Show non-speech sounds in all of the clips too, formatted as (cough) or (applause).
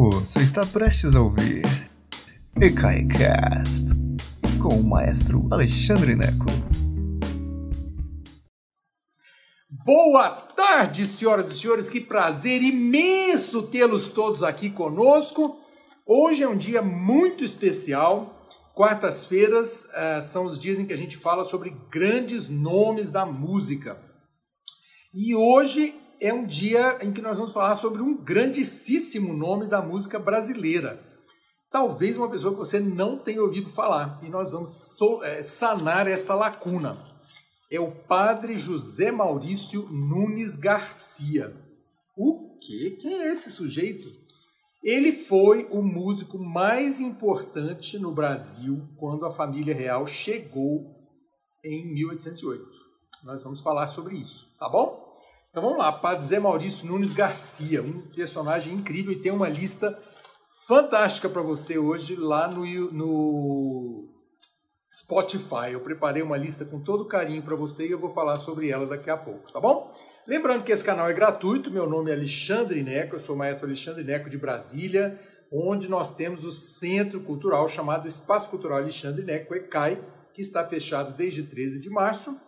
Você está prestes a ouvir EKAICAST com o maestro Alexandre Neco. Boa tarde, senhoras e senhores. Que prazer imenso tê-los todos aqui conosco. Hoje é um dia muito especial. Quartas-feiras uh, são os dias em que a gente fala sobre grandes nomes da música. E hoje é um dia em que nós vamos falar sobre um grandíssimo nome da música brasileira. Talvez uma pessoa que você não tenha ouvido falar. E nós vamos so, é, sanar esta lacuna. É o padre José Maurício Nunes Garcia. O que? Quem é esse sujeito? Ele foi o músico mais importante no Brasil quando a família real chegou em 1808. Nós vamos falar sobre isso, tá bom? Então vamos lá, Padre Zé Maurício Nunes Garcia, um personagem incrível e tem uma lista fantástica para você hoje lá no, no Spotify. Eu preparei uma lista com todo carinho para você e eu vou falar sobre ela daqui a pouco, tá bom? Lembrando que esse canal é gratuito, meu nome é Alexandre Neco, eu sou o maestro Alexandre Neco de Brasília, onde nós temos o Centro Cultural chamado Espaço Cultural Alexandre Neco, ECAI, que está fechado desde 13 de março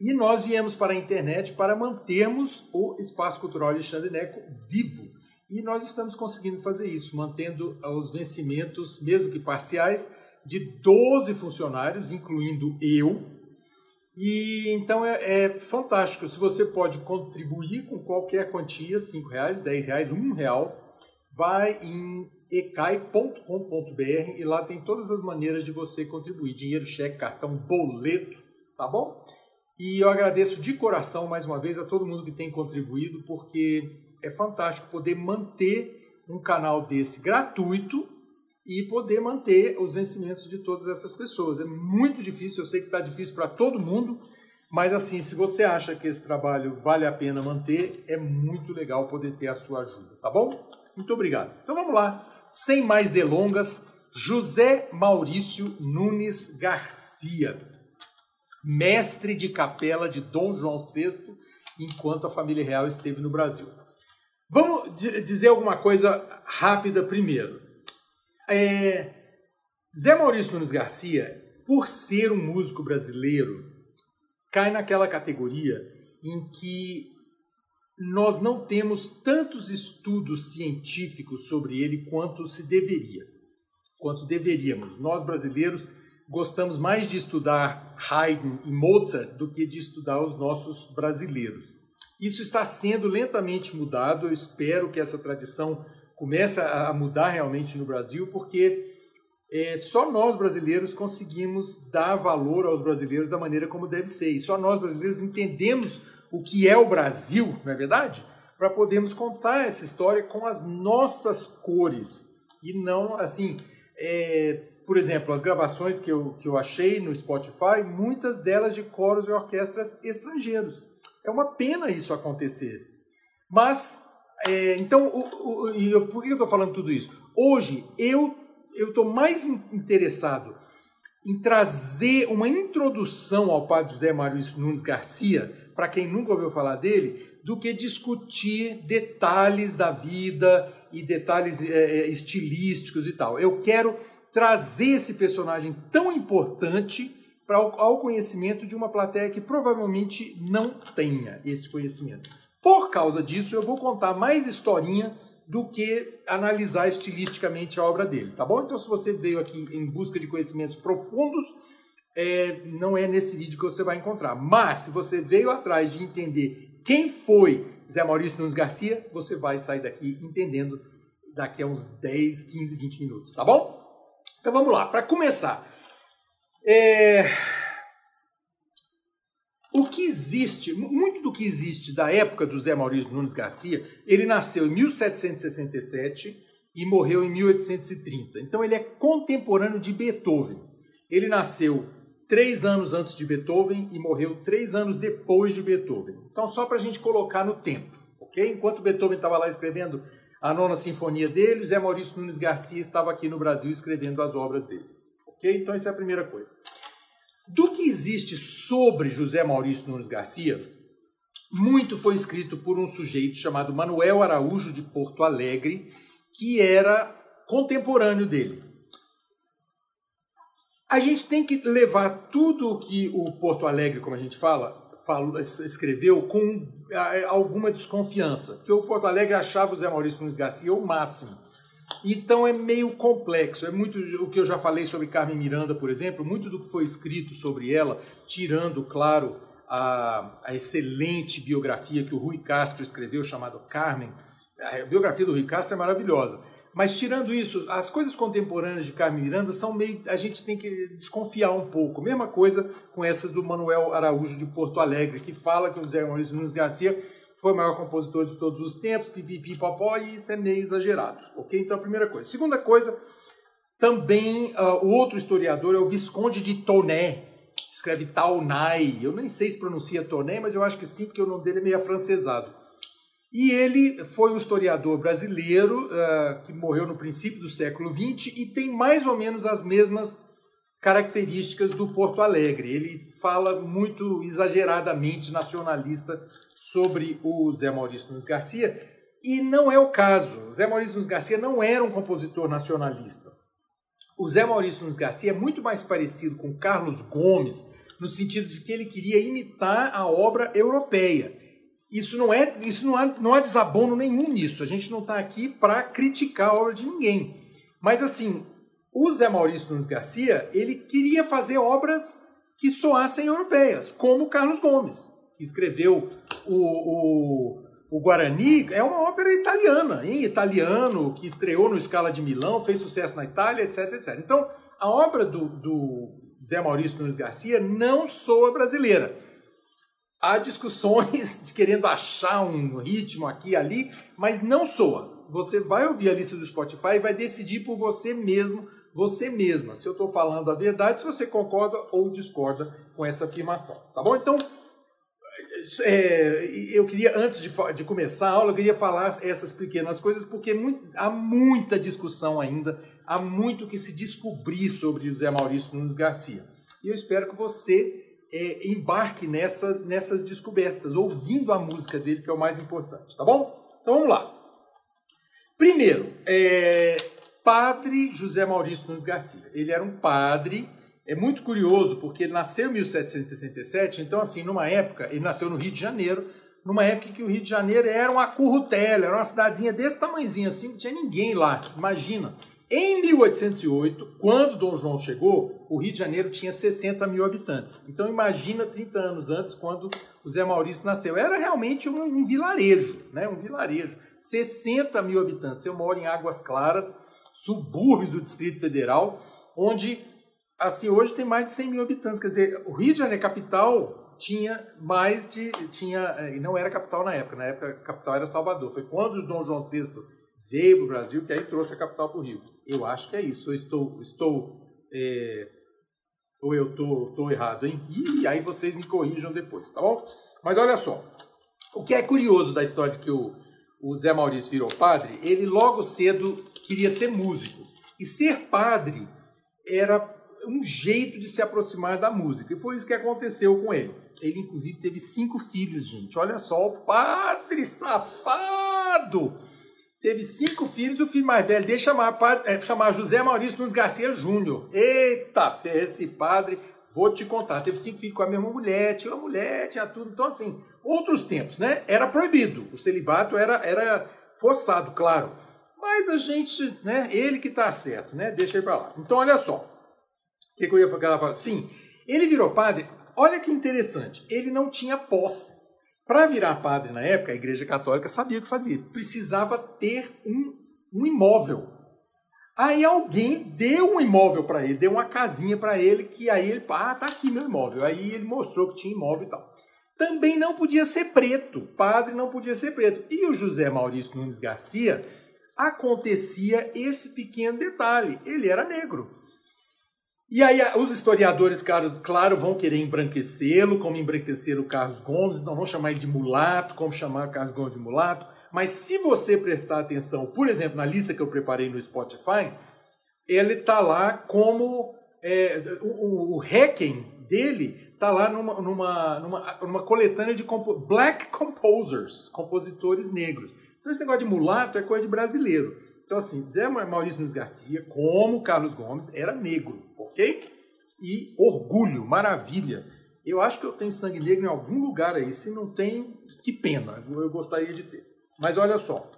e nós viemos para a internet para mantermos o Espaço Cultural Alexandre Neco vivo. E nós estamos conseguindo fazer isso, mantendo os vencimentos, mesmo que parciais, de 12 funcionários, incluindo eu. E então é, é fantástico. Se você pode contribuir com qualquer quantia, R$ reais, R$ reais, R$ real, vai em ecai.com.br e lá tem todas as maneiras de você contribuir: dinheiro, cheque, cartão, boleto, tá bom? E eu agradeço de coração mais uma vez a todo mundo que tem contribuído, porque é fantástico poder manter um canal desse gratuito e poder manter os vencimentos de todas essas pessoas. É muito difícil, eu sei que está difícil para todo mundo, mas assim, se você acha que esse trabalho vale a pena manter, é muito legal poder ter a sua ajuda, tá bom? Muito obrigado. Então vamos lá, sem mais delongas, José Maurício Nunes Garcia mestre de capela de Dom João VI, enquanto a família real esteve no Brasil. Vamos dizer alguma coisa rápida primeiro. É, Zé Maurício Nunes Garcia, por ser um músico brasileiro, cai naquela categoria em que nós não temos tantos estudos científicos sobre ele quanto se deveria, quanto deveríamos. Nós brasileiros gostamos mais de estudar Haydn e Mozart do que de estudar os nossos brasileiros. Isso está sendo lentamente mudado, eu espero que essa tradição comece a mudar realmente no Brasil, porque é, só nós brasileiros conseguimos dar valor aos brasileiros da maneira como deve ser. E só nós brasileiros entendemos o que é o Brasil, não é verdade? Para podermos contar essa história com as nossas cores e não assim. É, por exemplo, as gravações que eu, que eu achei no Spotify, muitas delas de coros e orquestras estrangeiros. É uma pena isso acontecer. Mas, é, então, o, o, eu, por que eu estou falando tudo isso? Hoje, eu estou mais interessado em trazer uma introdução ao padre José Mário Nunes Garcia, para quem nunca ouviu falar dele, do que discutir detalhes da vida e detalhes é, estilísticos e tal. Eu quero trazer esse personagem tão importante para ao conhecimento de uma plateia que provavelmente não tenha esse conhecimento. Por causa disso, eu vou contar mais historinha do que analisar estilisticamente a obra dele, tá bom? Então, se você veio aqui em busca de conhecimentos profundos, é, não é nesse vídeo que você vai encontrar. Mas, se você veio atrás de entender quem foi Zé Maurício Nunes Garcia, você vai sair daqui entendendo daqui a uns 10, 15, 20 minutos, tá bom? Então vamos lá, para começar. É... O que existe, muito do que existe da época do Zé Maurício Nunes Garcia, ele nasceu em 1767 e morreu em 1830. Então ele é contemporâneo de Beethoven. Ele nasceu três anos antes de Beethoven e morreu três anos depois de Beethoven. Então só para a gente colocar no tempo, ok? Enquanto Beethoven estava lá escrevendo a nona sinfonia dele, Zé Maurício Nunes Garcia estava aqui no Brasil escrevendo as obras dele. Ok? Então, essa é a primeira coisa. Do que existe sobre José Maurício Nunes Garcia, muito foi escrito por um sujeito chamado Manuel Araújo de Porto Alegre, que era contemporâneo dele. A gente tem que levar tudo que o Porto Alegre, como a gente fala, falou, escreveu com alguma desconfiança, porque o Porto Alegre achava o Zé Maurício Nunes Garcia o máximo. Então é meio complexo. É muito o que eu já falei sobre Carmen Miranda, por exemplo, muito do que foi escrito sobre ela, tirando, claro, a, a excelente biografia que o Rui Castro escreveu, chamada Carmen. A biografia do Rui Castro é maravilhosa. Mas tirando isso, as coisas contemporâneas de Carmen Miranda são meio. A gente tem que desconfiar um pouco. Mesma coisa com essas do Manuel Araújo de Porto Alegre, que fala que o Zé Maurício Nunes Garcia foi o maior compositor de todos os tempos, pipipi, popó, e isso é meio exagerado. Ok? Então, a primeira coisa. Segunda coisa, também uh, o outro historiador é o Visconde de Toné, escreve Taunay. Eu nem sei se pronuncia Toné, mas eu acho que sim, porque o nome dele é meio afrancesado. E ele foi um historiador brasileiro uh, que morreu no princípio do século XX e tem mais ou menos as mesmas características do Porto Alegre. Ele fala muito exageradamente nacionalista sobre o Zé Maurício Nunes Garcia e não é o caso. O Zé Maurício Nunes Garcia não era um compositor nacionalista. O Zé Maurício Nunes Garcia é muito mais parecido com Carlos Gomes no sentido de que ele queria imitar a obra europeia. Isso não é, isso não há, não há desabono nenhum nisso. A gente não está aqui para criticar a obra de ninguém. Mas assim, o Zé Maurício Nunes Garcia, ele queria fazer obras que soassem europeias, como Carlos Gomes, que escreveu o, o, o Guarani, é uma ópera italiana, em italiano, que estreou no Scala de Milão, fez sucesso na Itália, etc, etc. Então, a obra do, do Zé Maurício Nunes Garcia não soa brasileira há discussões de querendo achar um ritmo aqui e ali, mas não soa. Você vai ouvir a lista do Spotify e vai decidir por você mesmo, você mesma, se eu estou falando a verdade, se você concorda ou discorda com essa afirmação. Tá bom? Então, é, eu queria, antes de, de, começar a aula, eu queria falar essas pequenas coisas, porque muito, há muita discussão ainda, há muito que se descobrir sobre o Zé Maurício Nunes Garcia. E eu espero que você é, embarque nessa, nessas descobertas, ouvindo a música dele, que é o mais importante, tá bom? Então vamos lá. Primeiro, é, Padre José Maurício Nunes Garcia. Ele era um padre, é muito curioso, porque ele nasceu em 1767, então, assim, numa época, ele nasceu no Rio de Janeiro, numa época que o Rio de Janeiro era uma currutela, era uma cidadezinha desse tamanhozinho assim, não tinha ninguém lá, imagina. Em 1808, quando Dom João chegou, o Rio de Janeiro tinha 60 mil habitantes. Então imagina 30 anos antes, quando o Zé Maurício nasceu. Era realmente um, um vilarejo, né? um vilarejo. 60 mil habitantes. Eu moro em Águas Claras, subúrbio do Distrito Federal, onde, assim, hoje tem mais de 100 mil habitantes. Quer dizer, o Rio de Janeiro, capital, tinha mais de... tinha eh, e não era capital na época. Na época, capital era Salvador. Foi quando o Dom João VI veio para o Brasil que aí trouxe a capital para o Rio. Eu acho que é isso. Eu estou, estou é, ou eu estou, estou errado, hein? E aí vocês me corrijam depois, tá bom? Mas olha só, o que é curioso da história de que o, o Zé Maurício virou padre, ele logo cedo queria ser músico. E ser padre era um jeito de se aproximar da música. E foi isso que aconteceu com ele. Ele, inclusive, teve cinco filhos, gente. Olha só, o padre safado! Teve cinco filhos, o filho mais velho dele chamar, é, José Maurício Nunes Garcia Júnior. Eita, fé, esse padre, vou te contar. Teve cinco filhos com a mesma mulher, tinha uma mulher, tinha tudo. Então, assim, outros tempos, né? Era proibido. O celibato era, era forçado, claro. Mas a gente, né? Ele que tá certo, né? Deixa ele para lá. Então, olha só. O que, que eu ia falar? Sim, ele virou padre. Olha que interessante. Ele não tinha posses. Para virar padre na época, a Igreja Católica sabia o que fazia. Precisava ter um, um imóvel. Aí alguém deu um imóvel para ele, deu uma casinha para ele, que aí ele, ah, tá aqui meu imóvel. Aí ele mostrou que tinha imóvel e tal. Também não podia ser preto, padre não podia ser preto. E o José Maurício Nunes Garcia acontecia esse pequeno detalhe: ele era negro. E aí os historiadores, claro, claro vão querer embranquecê-lo, como embranqueceram o Carlos Gomes, não vão chamar ele de mulato, como chamar o Carlos Gomes de mulato. Mas se você prestar atenção, por exemplo, na lista que eu preparei no Spotify, ele está lá como é, o, o Hacken dele está lá numa, numa, numa, numa coletânea de compo Black Composers, compositores negros. Então esse negócio de mulato é coisa de brasileiro. Então, assim, Zé Maurício Nunes Garcia, como Carlos Gomes, era negro, ok? E orgulho, maravilha. Eu acho que eu tenho sangue negro em algum lugar aí. Se não tem, que pena. Eu gostaria de ter. Mas olha só.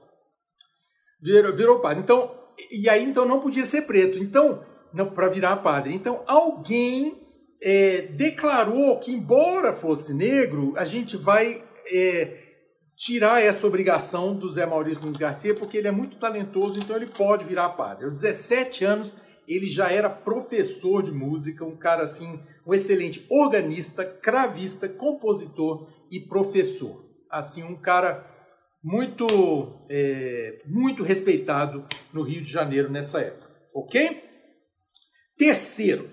Virou, virou padre. Então, e aí então não podia ser preto. Então, para virar padre. Então, alguém é, declarou que, embora fosse negro, a gente vai é, tirar essa obrigação do Zé Maurício Nunes Garcia, porque ele é muito talentoso, então ele pode virar padre. Aos 17 anos, ele já era professor de música, um cara assim, um excelente organista, cravista, compositor e professor. Assim, um cara muito, é, muito respeitado no Rio de Janeiro nessa época, ok? Terceiro,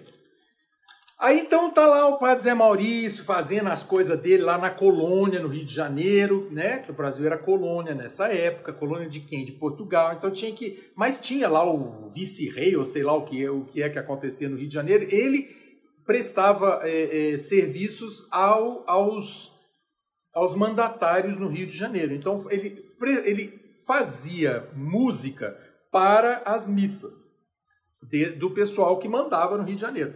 Aí então tá lá o padre Zé Maurício fazendo as coisas dele lá na colônia, no Rio de Janeiro, né? Que o Brasil era colônia nessa época, colônia de quem? De Portugal. Então tinha que. Mas tinha lá o vice-rei, ou sei lá o que, é, o que é que acontecia no Rio de Janeiro. Ele prestava é, é, serviços ao, aos, aos mandatários no Rio de Janeiro. Então ele, ele fazia música para as missas de, do pessoal que mandava no Rio de Janeiro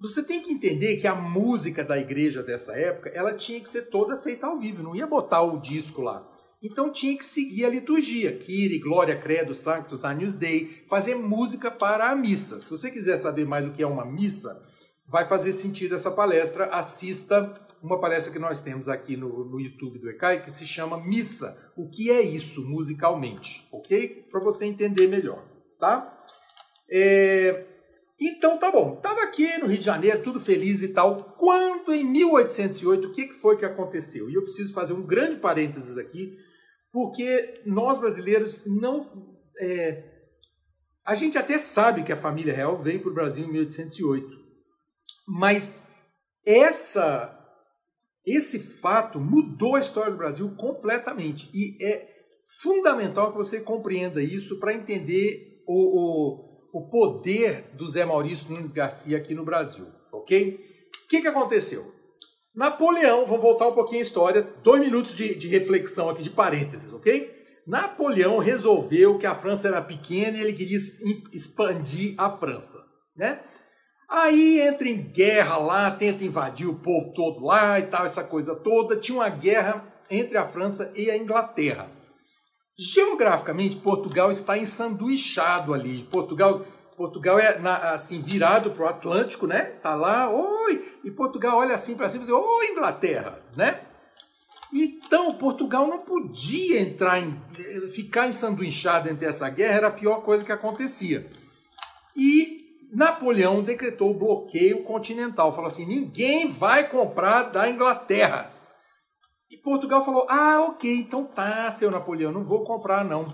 você tem que entender que a música da igreja dessa época, ela tinha que ser toda feita ao vivo, não ia botar o disco lá. Então tinha que seguir a liturgia, Kyrie, Glória, Credo, Sanctus, Agnus Dei, fazer música para a missa. Se você quiser saber mais o que é uma missa, vai fazer sentido essa palestra, assista uma palestra que nós temos aqui no, no YouTube do ECAI, que se chama Missa. O que é isso musicalmente, ok? Para você entender melhor, tá? É... Então tá bom, estava aqui no Rio de Janeiro, tudo feliz e tal, quando em 1808, o que foi que aconteceu? E eu preciso fazer um grande parênteses aqui, porque nós brasileiros não... É, a gente até sabe que a família real veio para o Brasil em 1808, mas essa, esse fato mudou a história do Brasil completamente. E é fundamental que você compreenda isso para entender o, o o poder do Zé Maurício Nunes Garcia aqui no Brasil, ok? O que, que aconteceu? Napoleão, vamos voltar um pouquinho a história, dois minutos de, de reflexão aqui, de parênteses, ok? Napoleão resolveu que a França era pequena e ele queria expandir a França, né? Aí entra em guerra lá, tenta invadir o povo todo lá e tal, essa coisa toda. Tinha uma guerra entre a França e a Inglaterra. Geograficamente, Portugal está ensanduichado ali. Portugal, Portugal é na, assim virado para o Atlântico, né? Tá lá, oi, e Portugal olha assim para cima e diz, oi Inglaterra, né? Então Portugal não podia entrar em ficar ensanduichado entre essa guerra, era a pior coisa que acontecia. E Napoleão decretou o bloqueio continental, falou assim: ninguém vai comprar da Inglaterra. E Portugal falou: ah, ok, então tá, seu Napoleão, não vou comprar não.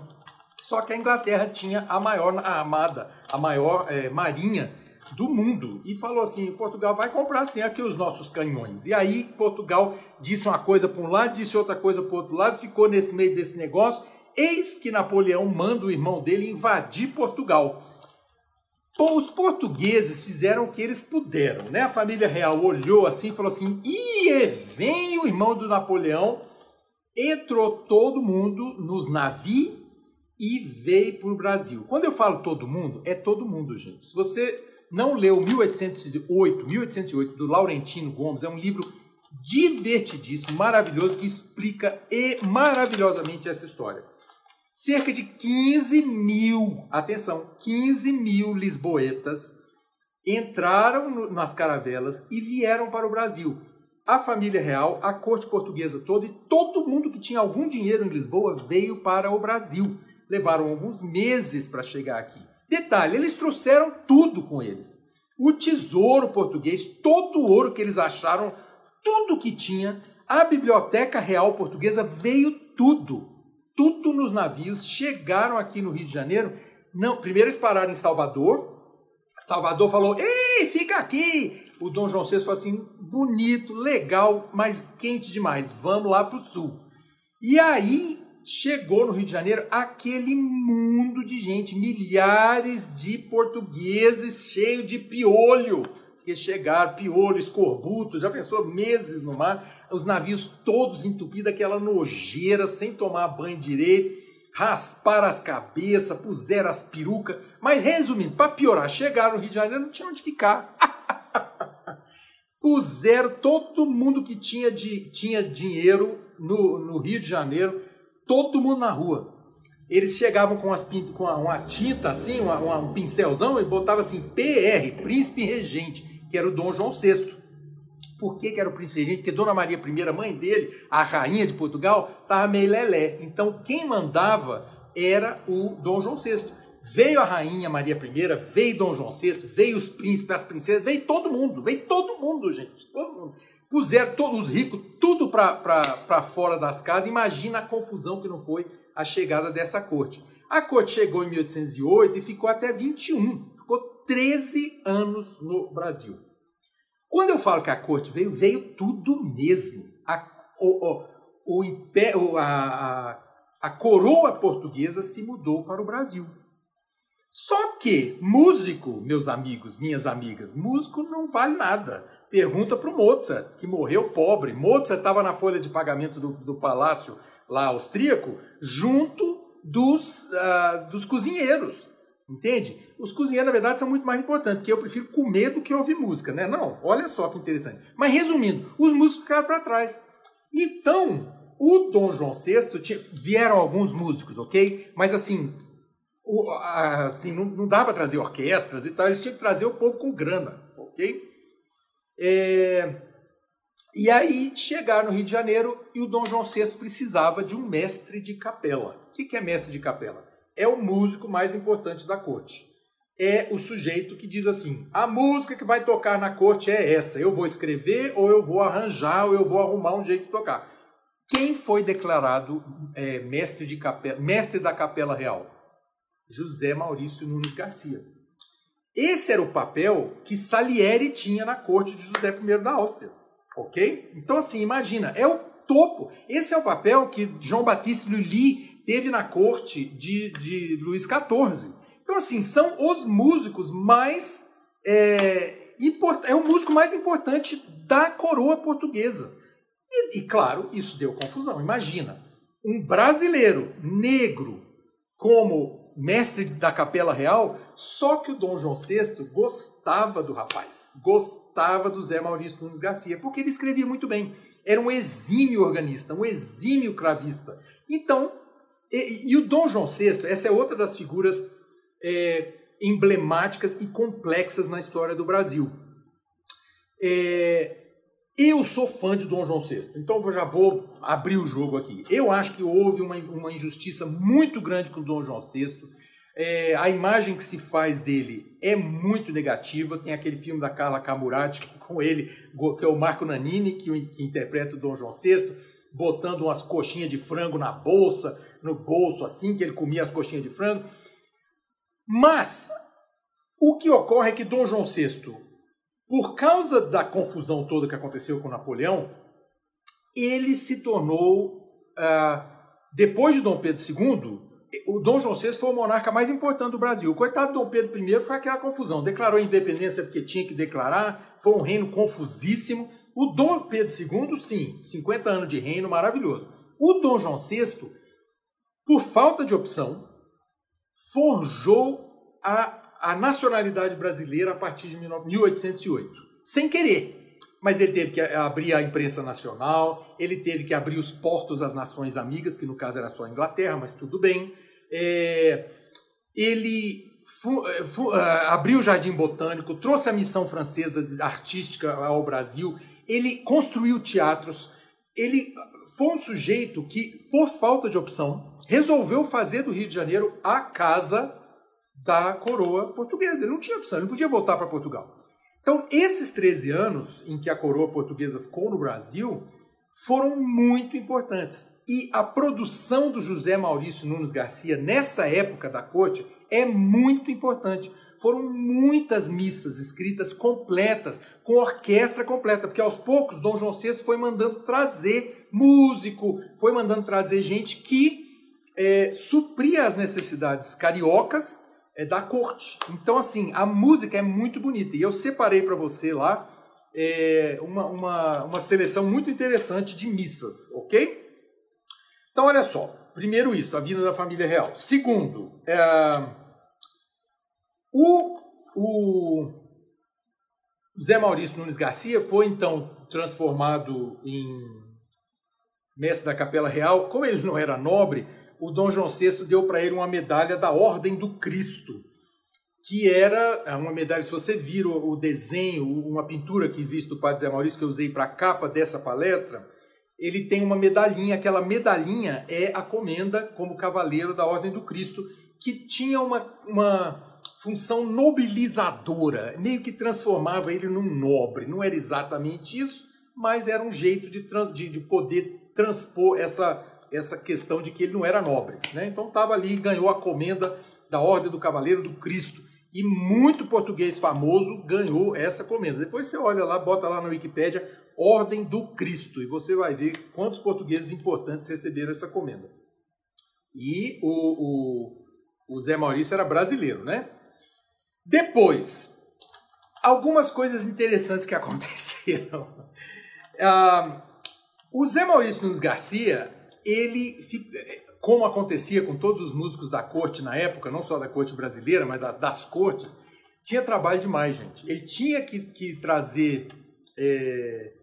Só que a Inglaterra tinha a maior armada, a maior é, marinha do mundo. E falou assim: Portugal vai comprar sim aqui os nossos canhões. E aí Portugal disse uma coisa para um lado, disse outra coisa para o outro lado, ficou nesse meio desse negócio. Eis que Napoleão manda o irmão dele invadir Portugal. Os portugueses fizeram o que eles puderam, né? A família real olhou assim e falou assim: e vem o irmão do Napoleão, entrou todo mundo nos navios e veio para o Brasil. Quando eu falo todo mundo, é todo mundo, gente. Se você não leu 1808, 1808 do Laurentino Gomes, é um livro divertidíssimo, maravilhoso, que explica e maravilhosamente essa história cerca de 15 mil, atenção, 15 mil lisboetas entraram nas caravelas e vieram para o Brasil. A família real, a corte portuguesa toda e todo mundo que tinha algum dinheiro em Lisboa veio para o Brasil. Levaram alguns meses para chegar aqui. Detalhe, eles trouxeram tudo com eles. O tesouro português, todo o ouro que eles acharam, tudo que tinha, a biblioteca real portuguesa veio tudo tudo nos navios, chegaram aqui no Rio de Janeiro. Não, primeiro eles pararam em Salvador. Salvador falou: "Ei, fica aqui". O Dom João VI falou assim: "Bonito, legal, mas quente demais. Vamos lá para o sul". E aí chegou no Rio de Janeiro aquele mundo de gente, milhares de portugueses cheios de piolho que chegaram, piolho, escorbuto, já pensou meses no mar, os navios todos entupidos, aquela nojeira, sem tomar banho direito. rasparam as cabeças, puseram as perucas. Mas resumindo, para piorar, chegaram no Rio de Janeiro, não tinha onde ficar. (laughs) puseram todo mundo que tinha, de, tinha dinheiro no, no Rio de Janeiro, todo mundo na rua. Eles chegavam com, as, com uma, tinta assim, uma, uma, um pincelzão e botavam assim, PR, Príncipe Regente, que era o Dom João VI. Por que, que era o príncipe regente? Porque Dona Maria I, mãe dele, a rainha de Portugal, estava meio lelé. Então quem mandava era o Dom João VI. Veio a rainha Maria I, veio Dom João VI, veio os príncipes, as princesas, veio todo mundo, veio todo mundo, gente, todo mundo. Puseram todos os ricos, tudo para fora das casas. Imagina a confusão que não foi a chegada dessa corte. A corte chegou em 1808 e ficou até 21, ficou 13 anos no Brasil. Quando eu falo que a corte veio, veio tudo mesmo. A, o, o, o, a, a, a coroa portuguesa se mudou para o Brasil. Só que músico, meus amigos, minhas amigas, músico não vale nada. Pergunta para o Mozart, que morreu pobre. Mozart estava na folha de pagamento do, do palácio lá austríaco, junto dos, uh, dos cozinheiros. Entende? Os cozinheiros, na verdade, são muito mais importantes, porque eu prefiro comer do que ouvir música, né? Não, olha só que interessante. Mas resumindo, os músicos ficaram para trás. Então, o Dom João VI, tinha, vieram alguns músicos, ok? Mas assim, o, assim não, não dá para trazer orquestras e tal, eles tinham que trazer o povo com grana, ok? É, e aí chegaram no Rio de Janeiro e o Dom João VI precisava de um mestre de capela. O que é mestre de capela? É o músico mais importante da corte. É o sujeito que diz assim: a música que vai tocar na corte é essa. Eu vou escrever, ou eu vou arranjar, ou eu vou arrumar um jeito de tocar. Quem foi declarado é, mestre, de capela, mestre da Capela Real? José Maurício Nunes Garcia. Esse era o papel que Salieri tinha na corte de José I da Áustria. Ok? Então, assim, imagina, é o topo. Esse é o papel que João Batista Lully teve na corte de, de Luís XIV. Então, assim, são os músicos mais. É, import, é o músico mais importante da coroa portuguesa. E, e, claro, isso deu confusão. Imagina, um brasileiro negro como mestre da Capela Real, só que o Dom João VI gostava do rapaz, gostava do Zé Maurício Nunes Garcia, porque ele escrevia muito bem. Era um exímio organista, um exímio cravista. Então, e, e, o Dom João VI, essa é outra das figuras é, emblemáticas e complexas na história do Brasil. É, eu sou fã de Dom João VI, então eu já vou abrir o jogo aqui. Eu acho que houve uma, uma injustiça muito grande com o Dom João VI. É, a imagem que se faz dele é muito negativa. Tem aquele filme da Carla Camurati (laughs) com ele, que é o Marco Nanini, que, que interpreta o Dom João VI botando umas coxinhas de frango na bolsa, no bolso, assim que ele comia as coxinhas de frango. Mas o que ocorre é que Dom João VI, por causa da confusão toda que aconteceu com Napoleão, ele se tornou, uh, depois de Dom Pedro II, o Dom João VI foi o monarca mais importante do Brasil. O coitado Dom Pedro I foi aquela confusão. Declarou a independência porque tinha que declarar, foi um reino confusíssimo. O Dom Pedro II, sim, 50 anos de reino, maravilhoso. O Dom João VI, por falta de opção, forjou a, a nacionalidade brasileira a partir de 1808, sem querer. Mas ele teve que abrir a imprensa nacional, ele teve que abrir os portos às nações amigas, que no caso era só a Inglaterra, mas tudo bem. É, ele fu, uh, abriu o Jardim Botânico, trouxe a missão francesa artística ao Brasil, ele construiu teatros, ele foi um sujeito que, por falta de opção, resolveu fazer do Rio de Janeiro a casa da coroa portuguesa. Ele não tinha opção, ele não podia voltar para Portugal. Então, esses 13 anos em que a coroa portuguesa ficou no Brasil foram muito importantes. E a produção do José Maurício Nunes Garcia nessa época da corte é muito importante. Foram muitas missas escritas completas, com orquestra completa, porque aos poucos Dom João VI foi mandando trazer músico, foi mandando trazer gente que é, supria as necessidades cariocas é, da corte. Então, assim, a música é muito bonita. E eu separei para você lá é, uma, uma, uma seleção muito interessante de missas, ok? Então, olha só. primeiro isso, a vinda da família real. Segundo, é, o, o Zé Maurício Nunes Garcia foi então transformado em mestre da Capela Real. Como ele não era nobre, o Dom João VI deu para ele uma medalha da Ordem do Cristo, que era é, uma medalha, se você vira o desenho, uma pintura que existe do Padre Zé Maurício, que eu usei para a capa dessa palestra, ele tem uma medalhinha, aquela medalhinha é a comenda como cavaleiro da Ordem do Cristo, que tinha uma, uma função nobilizadora, meio que transformava ele num nobre. Não era exatamente isso, mas era um jeito de, de, de poder transpor essa, essa questão de que ele não era nobre. Né? Então estava ali, ganhou a comenda da Ordem do Cavaleiro do Cristo. E muito português famoso ganhou essa comenda. Depois você olha lá, bota lá na Wikipédia Ordem do Cristo e você vai ver quantos portugueses importantes receberam essa comenda. E o, o, o Zé Maurício era brasileiro, né? Depois, algumas coisas interessantes que (laughs) aconteceram. Ah, o Zé Maurício Nunes Garcia, ele, como acontecia com todos os músicos da corte na época, não só da corte brasileira, mas das, das cortes, tinha trabalho demais, gente. Ele tinha que, que trazer é,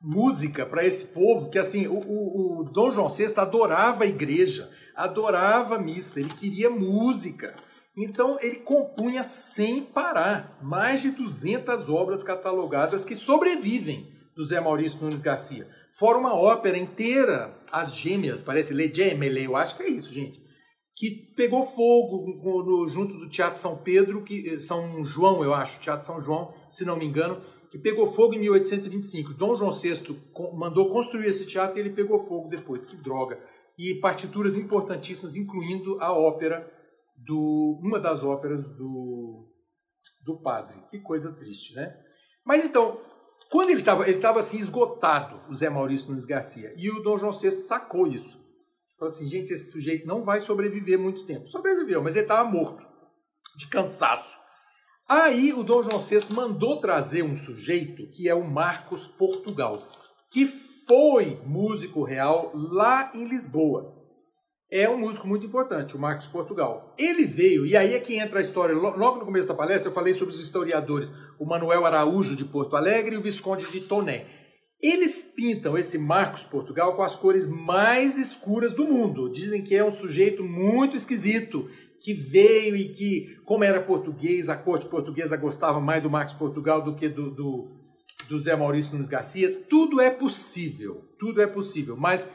música para esse povo, que assim, o, o, o, Dom João VI adorava a igreja, adorava a missa, ele queria música. Então ele compunha sem parar mais de 200 obras catalogadas que sobrevivem do Zé Maurício Nunes Garcia. Fora uma ópera inteira, As Gêmeas, parece Le Gemele, eu acho que é isso, gente. Que pegou fogo junto do Teatro São Pedro, que eh, São João, eu acho, Teatro São João, se não me engano, que pegou fogo em 1825. Dom João VI mandou construir esse teatro e ele pegou fogo depois. Que droga! E partituras importantíssimas, incluindo a ópera do uma das óperas do do padre. Que coisa triste, né? Mas então, quando ele estava ele estava assim esgotado, o Zé Maurício Nunes Garcia, e o Dom João VI sacou isso. Falou assim, gente, esse sujeito não vai sobreviver muito tempo. Sobreviveu, mas ele estava morto, de cansaço. Aí o Dom João VI mandou trazer um sujeito que é o Marcos Portugal, que foi músico real lá em Lisboa. É um músico muito importante, o Marcos Portugal. Ele veio, e aí é que entra a história. Logo no começo da palestra eu falei sobre os historiadores, o Manuel Araújo de Porto Alegre e o Visconde de Toné. Eles pintam esse Marcos Portugal com as cores mais escuras do mundo. Dizem que é um sujeito muito esquisito, que veio e que, como era português, a corte portuguesa gostava mais do Marcos Portugal do que do, do, do Zé Maurício Nunes Garcia. Tudo é possível, tudo é possível, mas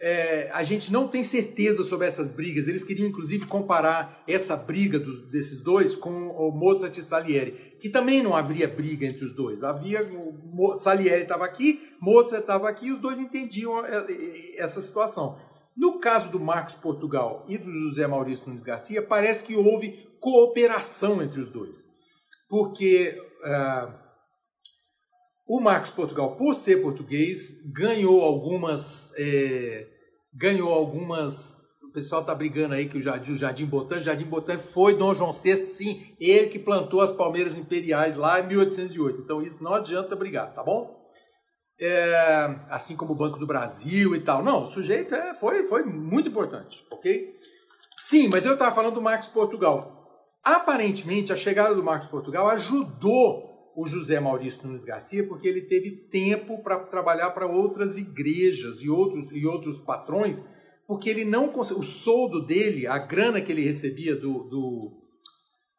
é, a gente não tem certeza sobre essas brigas. Eles queriam, inclusive, comparar essa briga do, desses dois com o Mozart e Salieri, que também não haveria briga entre os dois. Havia Salieri estava aqui, Mozart estava aqui, os dois entendiam é, é, essa situação. No caso do Marcos Portugal e do José Maurício Nunes Garcia, parece que houve cooperação entre os dois. Porque uh, o Marcos Portugal, por ser português, ganhou algumas. É, ganhou algumas. O pessoal está brigando aí que o Jardim, o Jardim Botânico, Jardim Botânico foi Dom João VI, sim, ele que plantou as palmeiras imperiais lá em 1808. Então isso não adianta brigar, tá bom? é, assim como o Banco do Brasil e tal. Não, o sujeito é, foi, foi muito importante, ok? Sim, mas eu estava falando do Marcos Portugal. Aparentemente, a chegada do Marcos Portugal ajudou o José Maurício Nunes Garcia, porque ele teve tempo para trabalhar para outras igrejas e outros, e outros patrões, porque ele não o soldo dele, a grana que ele recebia do, do,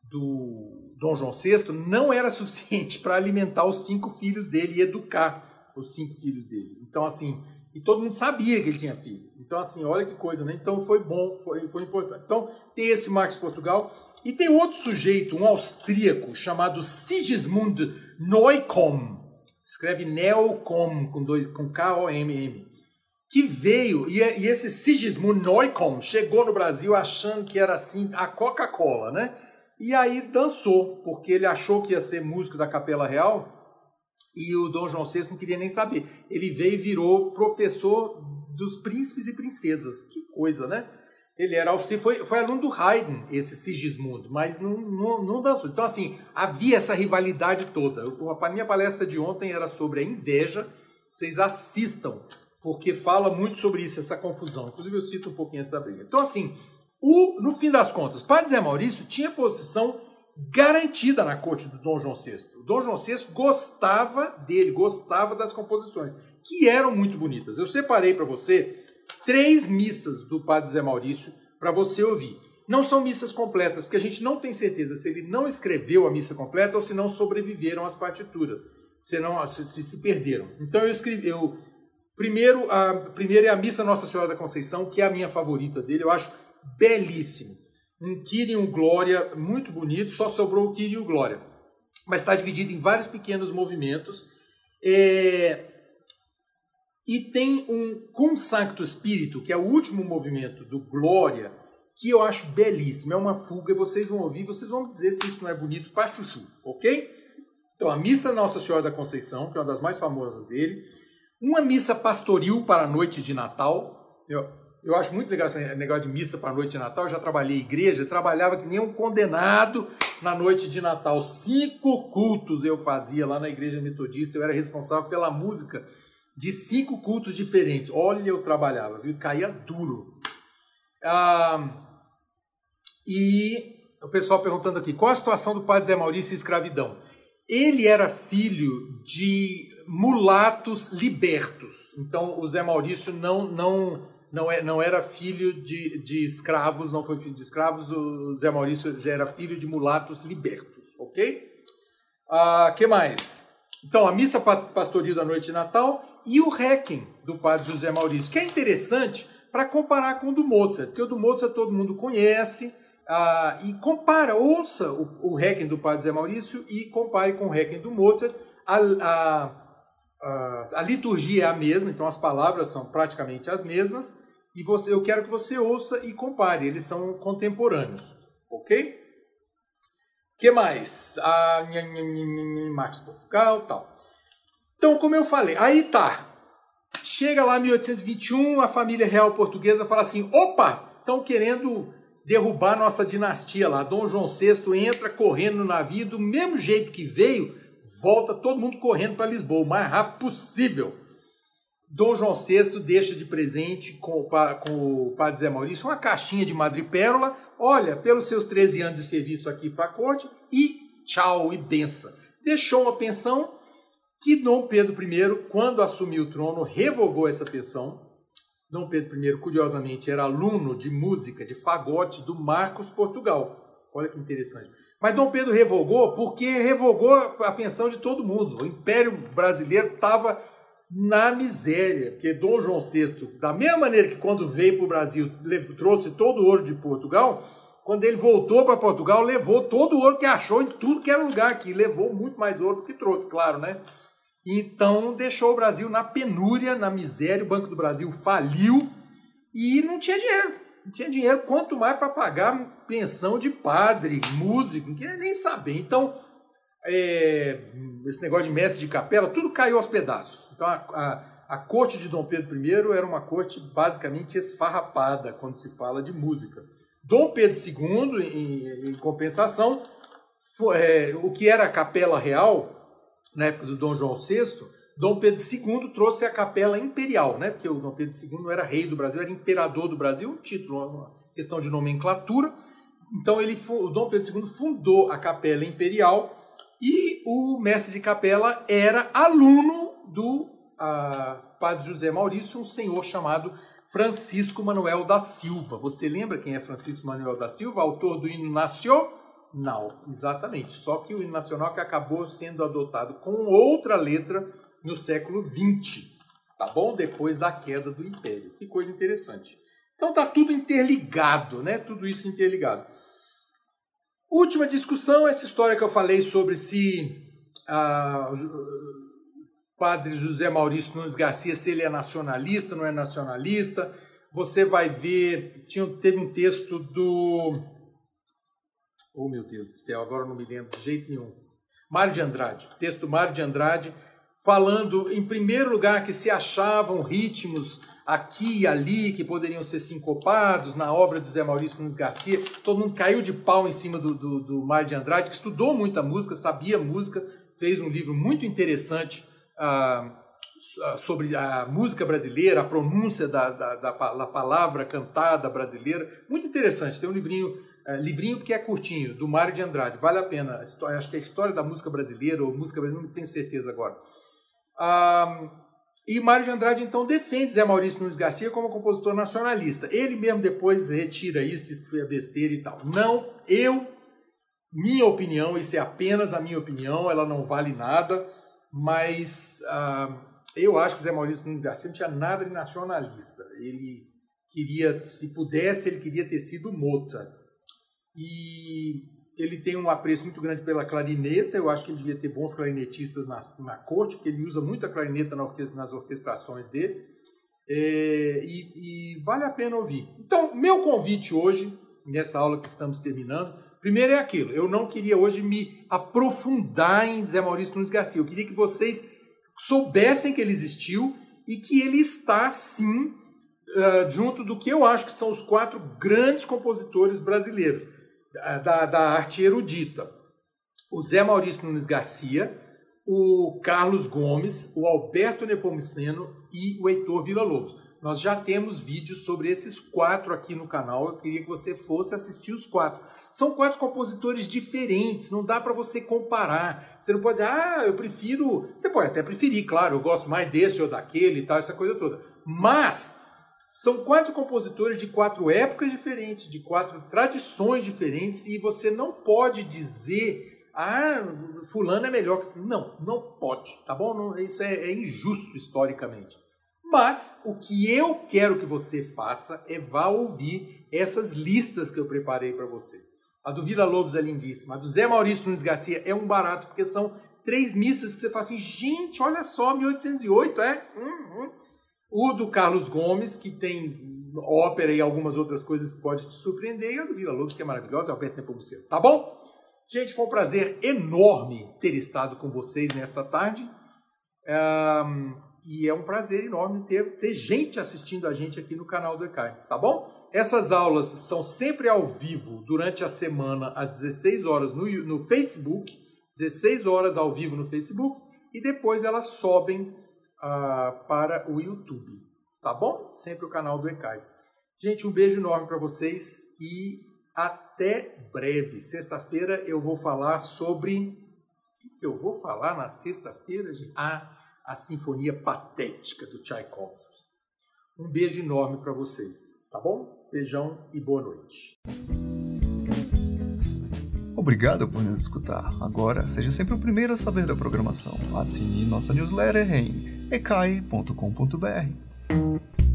do Dom João VI, não era (laughs) suficiente para alimentar os cinco filhos dele e educar os cinco filhos dele. Então, assim, e todo mundo sabia que ele tinha filho. Então, assim, olha que coisa, né? Então foi bom, foi, foi importante. Então, tem esse Marx Portugal. E tem outro sujeito, um austríaco, chamado Sigismund Neukomm. Escreve Neocom, com, dois, com K-O-M-M. Que veio, e, e esse Sigismund Neukomm chegou no Brasil achando que era assim a Coca-Cola, né? E aí dançou, porque ele achou que ia ser músico da Capela Real e o Dom João VI não queria nem saber. Ele veio e virou professor dos príncipes e princesas. Que coisa, né? Ele era austríaco, foi, foi aluno do Haydn, esse Sigismund, mas não, não, não dançou. Então, assim, havia essa rivalidade toda. A minha palestra de ontem era sobre a inveja. Vocês assistam, porque fala muito sobre isso, essa confusão. Inclusive, eu cito um pouquinho essa briga. Então, assim, o, no fim das contas, padre Zé Maurício tinha posição garantida na corte do Dom João VI. O Dom João VI gostava dele, gostava das composições, que eram muito bonitas. Eu separei para você três missas do padre Zé Maurício para você ouvir. Não são missas completas, porque a gente não tem certeza se ele não escreveu a missa completa ou se não sobreviveram às partituras, se, não, se, se, perderam. Então eu escrevi, eu, primeiro, a primeira é a Missa Nossa Senhora da Conceição, que é a minha favorita dele, eu acho belíssimo. Um Kyrie um Glória muito bonito, só sobrou o Kyrie e o Glória. Mas está dividido em vários pequenos movimentos. É... E tem um Cum Spiritu, que é o último movimento do Glória, que eu acho belíssimo. É uma fuga, vocês vão ouvir, vocês vão dizer se isso não é bonito para chuchu, ok? Então, a Missa Nossa Senhora da Conceição, que é uma das mais famosas dele. Uma missa pastoril para a noite de Natal. Eu, eu acho muito legal esse negócio de missa para a noite de Natal. Eu já trabalhei em igreja, trabalhava que nem um condenado na noite de Natal. Cinco cultos eu fazia lá na igreja metodista. Eu era responsável pela música de cinco cultos diferentes. Olha, eu trabalhava, viu? Caía duro. Ah, e o pessoal perguntando aqui, qual a situação do padre Zé Maurício e escravidão? Ele era filho de mulatos libertos. Então, o Zé Maurício não, não, não, é, não era filho de, de escravos, não foi filho de escravos, o Zé Maurício já era filho de mulatos libertos, ok? Ah, que mais? Então, a missa pastoril da noite de Natal e o Requiem do padre José Maurício, que é interessante para comparar com o do Mozart, porque o do Mozart todo mundo conhece, ah, e compara, ouça o, o Requiem do padre José Maurício e compare com o Requiem do Mozart. A, a, a, a, liturgia é a mesma, então as palavras são praticamente as mesmas, e você, eu quero que você ouça e compare, eles são contemporâneos, ok? que mais? A Max Portugal tal. Então, como eu falei, aí tá. Chega lá 1821, a família real portuguesa fala assim: opa, estão querendo derrubar nossa dinastia lá. Dom João VI entra correndo no navio, do mesmo jeito que veio, volta todo mundo correndo para Lisboa, o mais rápido possível. Dom João VI deixa de presente com, com o padre Zé Maurício uma caixinha de madrepérola. Olha, pelos seus 13 anos de serviço aqui para a corte, e tchau, e benção. Deixou uma pensão que Dom Pedro I, quando assumiu o trono, revogou essa pensão Dom Pedro I, curiosamente, era aluno de música, de fagote do Marcos Portugal. Olha que interessante. Mas Dom Pedro revogou porque revogou a pensão de todo mundo. O Império Brasileiro estava na miséria, porque Dom João VI, da mesma maneira que quando veio para o Brasil trouxe todo o ouro de Portugal, quando ele voltou para Portugal, levou todo o ouro que achou em tudo que era lugar aqui. Levou muito mais ouro do que trouxe, claro, né? Então deixou o Brasil na penúria, na miséria. O Banco do Brasil faliu e não tinha dinheiro. Não tinha dinheiro, quanto mais para pagar pensão de padre, músico, não queria nem saber. Então, é, esse negócio de mestre de capela, tudo caiu aos pedaços. Então, a, a, a corte de Dom Pedro I era uma corte basicamente esfarrapada quando se fala de música. Dom Pedro II, em, em compensação, foi, é, o que era a capela real na época do Dom João VI, Dom Pedro II trouxe a capela imperial, né? Porque o Dom Pedro II não era rei do Brasil, era imperador do Brasil, um título, uma questão de nomenclatura. Então ele, o Dom Pedro II fundou a capela imperial e o mestre de capela era aluno do padre José Maurício, um senhor chamado Francisco Manuel da Silva. Você lembra quem é Francisco Manuel da Silva, autor do hino Nacional? Não, exatamente. Só que o hino nacional que acabou sendo adotado com outra letra no século XX, tá bom? Depois da queda do Império. Que coisa interessante. Então tá tudo interligado, né? Tudo isso interligado. Última discussão, essa história que eu falei sobre se ah, o padre José Maurício Nunes Garcia, se ele é nacionalista, não é nacionalista. Você vai ver, tinha, teve um texto do Oh, meu Deus do céu, agora não me lembro de jeito nenhum. Mário de Andrade, texto Mário de Andrade, falando, em primeiro lugar, que se achavam ritmos aqui e ali que poderiam ser sincopados na obra do Zé Maurício Nunes Garcia. Todo mundo caiu de pau em cima do, do, do Mário de Andrade, que estudou muita música, sabia música, fez um livro muito interessante, uh, sobre a música brasileira, a pronúncia da, da, da, da palavra cantada brasileira. Muito interessante. Tem um livrinho, é, livrinho que é curtinho, do Mário de Andrade. Vale a pena. História, acho que é a história da música brasileira, ou música brasileira, não tenho certeza agora. Ah, e Mário de Andrade, então, defende Zé Maurício Nunes Garcia como compositor nacionalista. Ele mesmo depois retira isso, diz que foi a besteira e tal. Não, eu, minha opinião, isso é apenas a minha opinião, ela não vale nada, mas ah, eu acho que Zé Maurício Nunes Garcia não tinha nada de nacionalista. Ele queria, se pudesse, ele queria ter sido Mozart. E ele tem um apreço muito grande pela clarineta, eu acho que ele devia ter bons clarinetistas na, na corte, porque ele usa muita clarineta na orquestra, nas orquestrações dele, é, e, e, vale a pena ouvir. Então, meu convite hoje, nessa aula que estamos terminando, primeiro é aquilo, eu não queria hoje me aprofundar em Zé Maurício Nunes Garcia, eu queria que vocês soubessem que ele existiu e que ele está, sim, uh, junto do que eu acho que são os quatro grandes compositores brasileiros da, da arte erudita. O Zé Maurício Nunes Garcia, o Carlos Gomes, o Alberto Nepomuceno e o Heitor Villa-Lobos. Nós já temos vídeos sobre esses quatro aqui no canal. Eu queria que você fosse assistir os quatro. São quatro compositores diferentes, não dá para você comparar. Você não pode dizer, ah, eu prefiro. Você pode até preferir, claro, eu gosto mais desse ou daquele e tal, essa coisa toda. Mas são quatro compositores de quatro épocas diferentes, de quatro tradições diferentes, e você não pode dizer, ah, fulano é melhor que. Não, não pode, tá bom? Não, isso é, é injusto historicamente. Mas o que eu quero que você faça é vá ouvir essas listas que eu preparei para você. A do Vila Lobos é lindíssima. A do Zé Maurício Nunes Garcia é um barato, porque são três missas que você fala assim, gente, olha só, 1808, é? Hum, hum. O do Carlos Gomes, que tem ópera e algumas outras coisas que pode te surpreender, e a do Vila Lobos, que é maravilhosa, Alberto Nepomuceno. Tá bom? Gente, foi um prazer enorme ter estado com vocês nesta tarde. Um, e é um prazer enorme ter, ter gente assistindo a gente aqui no canal do ECAI, tá bom? Essas aulas são sempre ao vivo durante a semana, às 16 horas no, no Facebook, 16 horas ao vivo no Facebook, e depois elas sobem uh, para o YouTube, tá bom? Sempre o canal do ECAI. Gente, um beijo enorme para vocês e até breve. Sexta-feira eu vou falar sobre. O que eu vou falar na sexta-feira? Ah, a Sinfonia Patética do Tchaikovsky. Um beijo enorme para vocês, tá bom? Beijão e boa noite. Obrigado por nos escutar. Agora, seja sempre o primeiro a saber da programação. Assine nossa newsletter em ecai.com.br.